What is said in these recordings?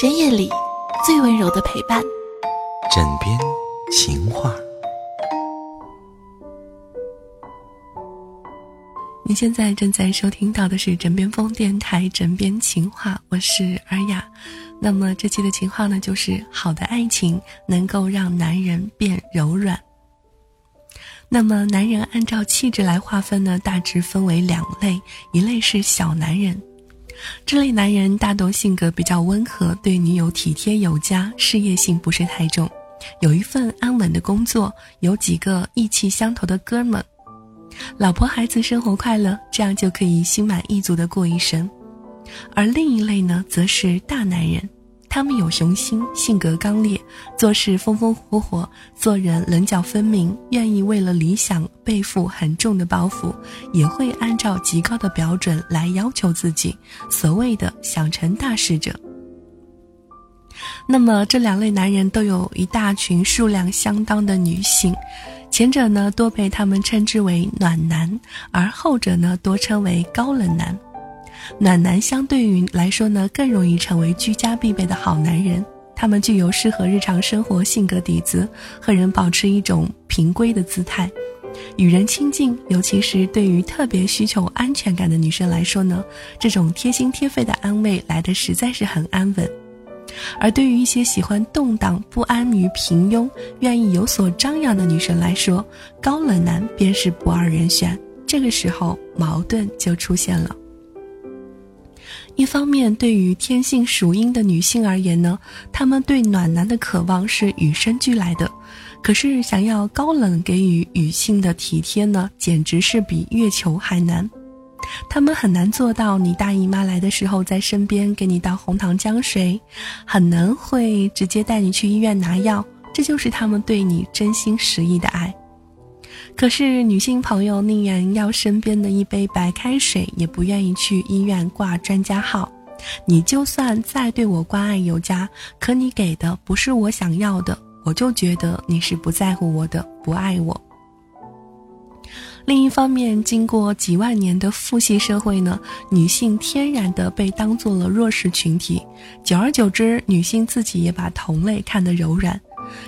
深夜里最温柔的陪伴，枕边情话。你现在正在收听到的是枕边风电台《枕边情话》，我是尔雅。那么这期的情话呢，就是好的爱情能够让男人变柔软。那么男人按照气质来划分呢，大致分为两类，一类是小男人。这类男人大多性格比较温和，对女友体贴有加，事业心不是太重，有一份安稳的工作，有几个意气相投的哥们，老婆孩子生活快乐，这样就可以心满意足的过一生。而另一类呢，则是大男人。他们有雄心，性格刚烈，做事风风火火，做人棱角分明，愿意为了理想背负很重的包袱，也会按照极高的标准来要求自己。所谓的想成大事者。那么这两类男人都有一大群数量相当的女性，前者呢多被他们称之为暖男，而后者呢多称为高冷男。暖男相对于来说呢，更容易成为居家必备的好男人。他们具有适合日常生活性格底子，和人保持一种平规的姿态，与人亲近。尤其是对于特别需求安全感的女生来说呢，这种贴心贴肺的安慰来的实在是很安稳。而对于一些喜欢动荡、不安于平庸、愿意有所张扬的女生来说，高冷男便是不二人选。这个时候，矛盾就出现了。一方面，对于天性属阴的女性而言呢，她们对暖男的渴望是与生俱来的。可是，想要高冷给予女性的体贴呢，简直是比月球还难。他们很难做到你大姨妈来的时候在身边给你倒红糖姜水，很难会直接带你去医院拿药。这就是他们对你真心实意的爱。可是，女性朋友宁愿要身边的一杯白开水，也不愿意去医院挂专家号。你就算再对我关爱有加，可你给的不是我想要的，我就觉得你是不在乎我的，不爱我。另一方面，经过几万年的父系社会呢，女性天然的被当做了弱势群体，久而久之，女性自己也把同类看得柔软。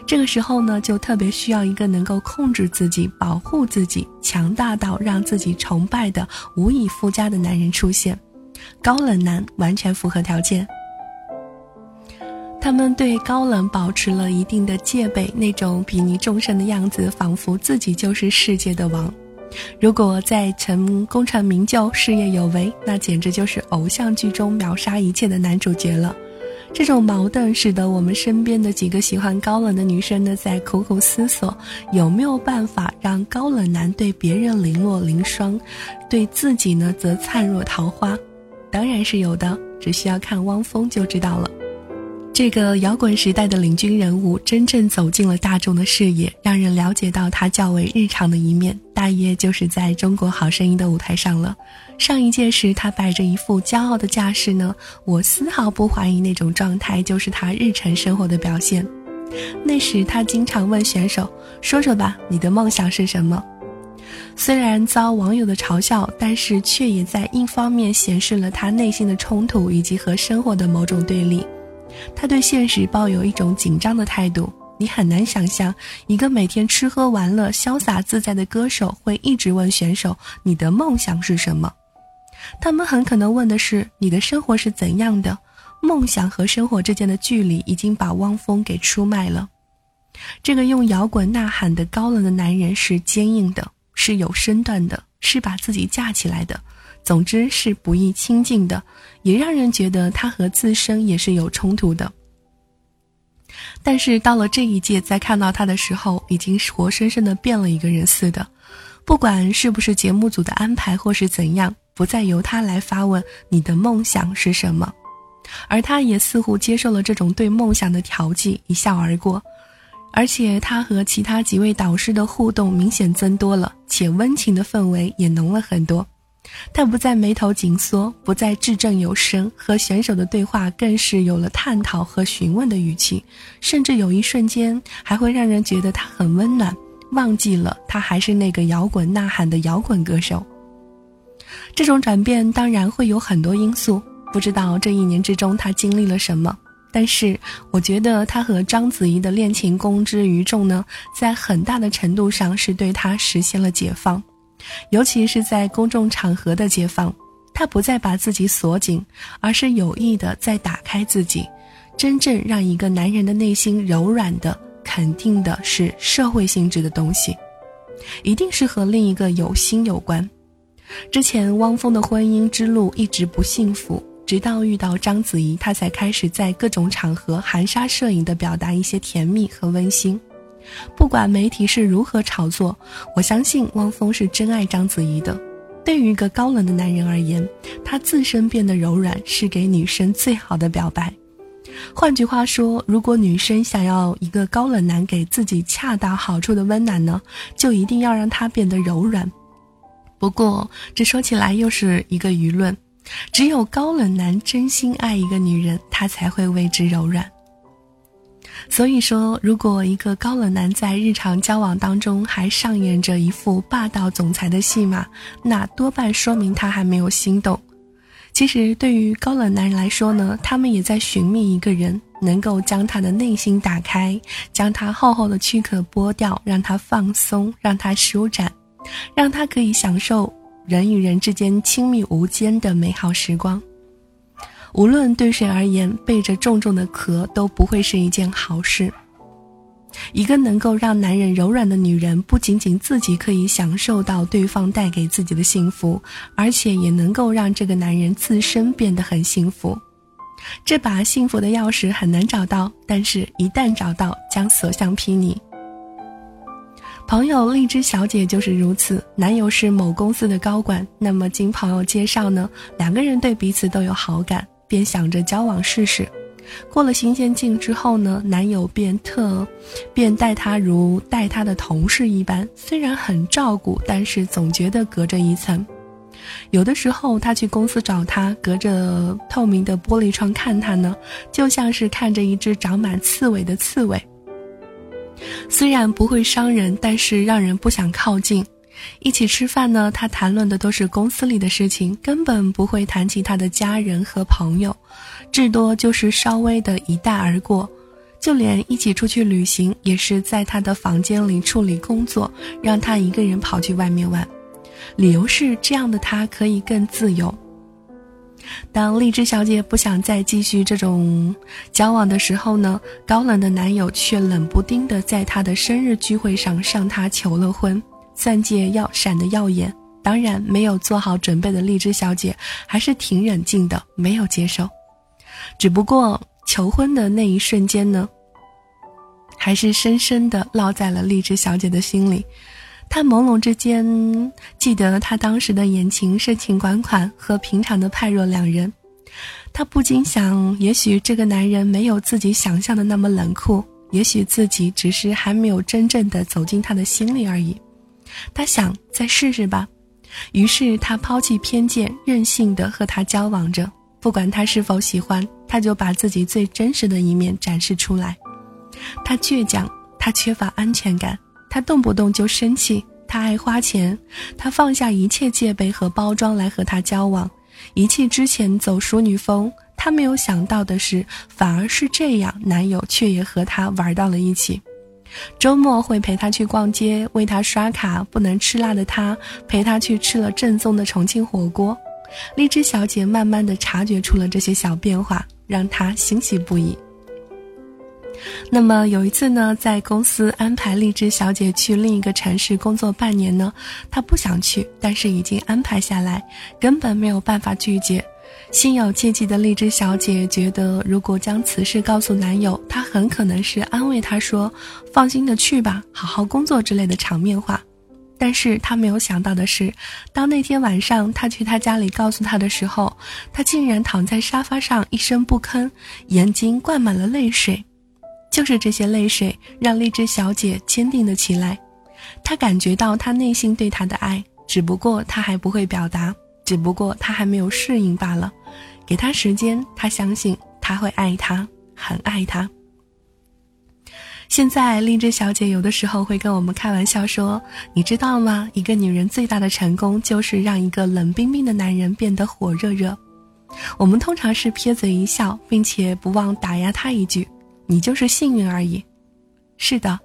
这个时候呢，就特别需要一个能够控制自己、保护自己、强大到让自己崇拜的无以复加的男人出现。高冷男完全符合条件。他们对高冷保持了一定的戒备，那种睥睨众生的样子，仿佛自己就是世界的王。如果再成功成名就、事业有为，那简直就是偶像剧中秒杀一切的男主角了。这种矛盾使得我们身边的几个喜欢高冷的女生呢，在苦苦思索有没有办法让高冷男对别人零落零霜，对自己呢则灿若桃花。当然是有的，只需要看汪峰就知道了。这个摇滚时代的领军人物，真正走进了大众的视野，让人了解到他较为日常的一面，大约就是在中国好声音的舞台上了。上一届时，他摆着一副骄傲的架势呢，我丝毫不怀疑那种状态就是他日常生活的表现。那时，他经常问选手：“说说吧，你的梦想是什么？”虽然遭网友的嘲笑，但是却也在一方面显示了他内心的冲突以及和生活的某种对立。他对现实抱有一种紧张的态度，你很难想象一个每天吃喝玩乐、潇洒自在的歌手会一直问选手：“你的梦想是什么？”他们很可能问的是：“你的生活是怎样的？”梦想和生活之间的距离已经把汪峰给出卖了。这个用摇滚呐喊的高冷的男人是坚硬的，是有身段的，是把自己架起来的。总之是不易亲近的，也让人觉得他和自身也是有冲突的。但是到了这一届，在看到他的时候，已经活生生的变了一个人似的。不管是不是节目组的安排，或是怎样，不再由他来发问你的梦想是什么，而他也似乎接受了这种对梦想的调剂，一笑而过。而且他和其他几位导师的互动明显增多了，且温情的氛围也浓了很多。他不再眉头紧缩，不再掷正有声，和选手的对话更是有了探讨和询问的语气，甚至有一瞬间还会让人觉得他很温暖，忘记了他还是那个摇滚呐喊的摇滚歌手。这种转变当然会有很多因素，不知道这一年之中他经历了什么。但是我觉得他和章子怡的恋情公之于众呢，在很大的程度上是对他实现了解放，尤其是在公众场合的解放。他不再把自己锁紧，而是有意的在打开自己，真正让一个男人的内心柔软的，肯定的是社会性质的东西，一定是和另一个有心有关。之前汪峰的婚姻之路一直不幸福，直到遇到章子怡，他才开始在各种场合含沙射影的表达一些甜蜜和温馨。不管媒体是如何炒作，我相信汪峰是真爱章子怡的。对于一个高冷的男人而言，他自身变得柔软是给女生最好的表白。换句话说，如果女生想要一个高冷男给自己恰到好处的温暖呢，就一定要让他变得柔软。不过，这说起来又是一个舆论：只有高冷男真心爱一个女人，他才会为之柔软。所以说，如果一个高冷男在日常交往当中还上演着一副霸道总裁的戏码，那多半说明他还没有心动。其实，对于高冷男人来说呢，他们也在寻觅一个人，能够将他的内心打开，将他厚厚的躯壳剥掉，让他放松，让他舒展，让他可以享受人与人之间亲密无间的美好时光。无论对谁而言，背着重重的壳都不会是一件好事。一个能够让男人柔软的女人，不仅仅自己可以享受到对方带给自己的幸福，而且也能够让这个男人自身变得很幸福。这把幸福的钥匙很难找到，但是一旦找到，将所向披靡。朋友荔枝小姐就是如此，男友是某公司的高管，那么经朋友介绍呢，两个人对彼此都有好感。便想着交往试试，过了新鲜劲之后呢，男友便特，便待她如待他的同事一般，虽然很照顾，但是总觉得隔着一层。有的时候他去公司找她，隔着透明的玻璃窗看她呢，就像是看着一只长满刺猬的刺猬。虽然不会伤人，但是让人不想靠近。一起吃饭呢，他谈论的都是公司里的事情，根本不会谈起他的家人和朋友，至多就是稍微的一带而过。就连一起出去旅行，也是在他的房间里处理工作，让他一个人跑去外面玩。理由是这样的，他可以更自由。当荔枝小姐不想再继续这种交往的时候呢，高冷的男友却冷不丁的在她的生日聚会上向她求了婚。钻戒要闪得耀眼，当然没有做好准备的荔枝小姐还是挺冷静的，没有接受。只不过求婚的那一瞬间呢，还是深深的烙在了荔枝小姐的心里。她朦胧之间记得他当时的眼情深情款款和平常的判若两人，她不禁想：也许这个男人没有自己想象的那么冷酷，也许自己只是还没有真正的走进他的心里而已。他想再试试吧，于是他抛弃偏见，任性的和他交往着。不管他是否喜欢，他就把自己最真实的一面展示出来。他倔强，他缺乏安全感，他动不动就生气，他爱花钱，他放下一切戒备和包装来和他交往，一气之前走淑女风。他没有想到的是，反而是这样，男友却也和他玩到了一起。周末会陪他去逛街，为他刷卡。不能吃辣的他，陪他去吃了正宗的重庆火锅。荔枝小姐慢慢的察觉出了这些小变化，让她欣喜不已。那么有一次呢，在公司安排荔枝小姐去另一个城市工作半年呢，她不想去，但是已经安排下来，根本没有办法拒绝。心有芥蒂的荔枝小姐觉得，如果将此事告诉男友，他很可能是安慰他说：“放心的去吧，好好工作”之类的场面话。但是她没有想到的是，当那天晚上他去他家里告诉他的时候，他竟然躺在沙发上一声不吭，眼睛灌满了泪水。就是这些泪水，让荔枝小姐坚定了起来。她感觉到他内心对她的爱，只不过他还不会表达。只不过他还没有适应罢了，给他时间，他相信他会爱他，很爱他。现在荔枝小姐有的时候会跟我们开玩笑说：“你知道吗？一个女人最大的成功就是让一个冷冰冰的男人变得火热热。”我们通常是撇嘴一笑，并且不忘打压他一句：“你就是幸运而已。”是的，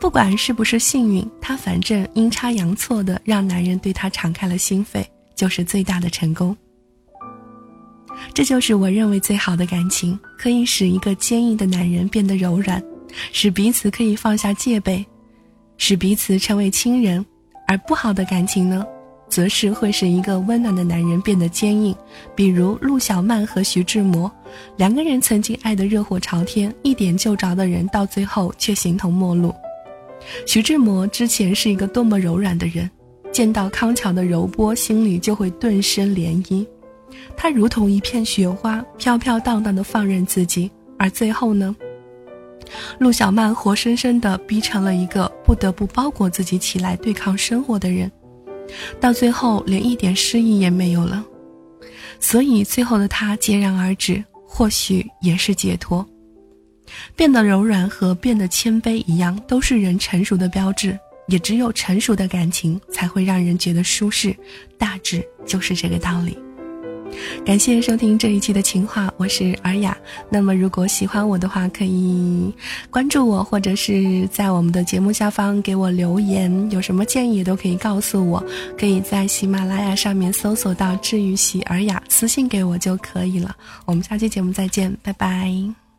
不管是不是幸运，他反正阴差阳错的让男人对他敞开了心扉，就是最大的成功。这就是我认为最好的感情，可以使一个坚硬的男人变得柔软，使彼此可以放下戒备，使彼此成为亲人。而不好的感情呢？则是会使一个温暖的男人变得坚硬，比如陆小曼和徐志摩，两个人曾经爱得热火朝天，一点就着的人，到最后却形同陌路。徐志摩之前是一个多么柔软的人，见到康桥的柔波，心里就会顿生涟漪。他如同一片雪花，飘飘荡荡的放任自己，而最后呢？陆小曼活生生的逼成了一个不得不包裹自己起来对抗生活的人。到最后连一点诗意也没有了，所以最后的他戛然而止，或许也是解脱。变得柔软和变得谦卑一样，都是人成熟的标志。也只有成熟的感情才会让人觉得舒适，大致就是这个道理。感谢收听这一期的情话，我是尔雅。那么，如果喜欢我的话，可以关注我，或者是在我们的节目下方给我留言，有什么建议也都可以告诉我。可以在喜马拉雅上面搜索到“治愈系尔雅”，私信给我就可以了。我们下期节目再见，拜拜。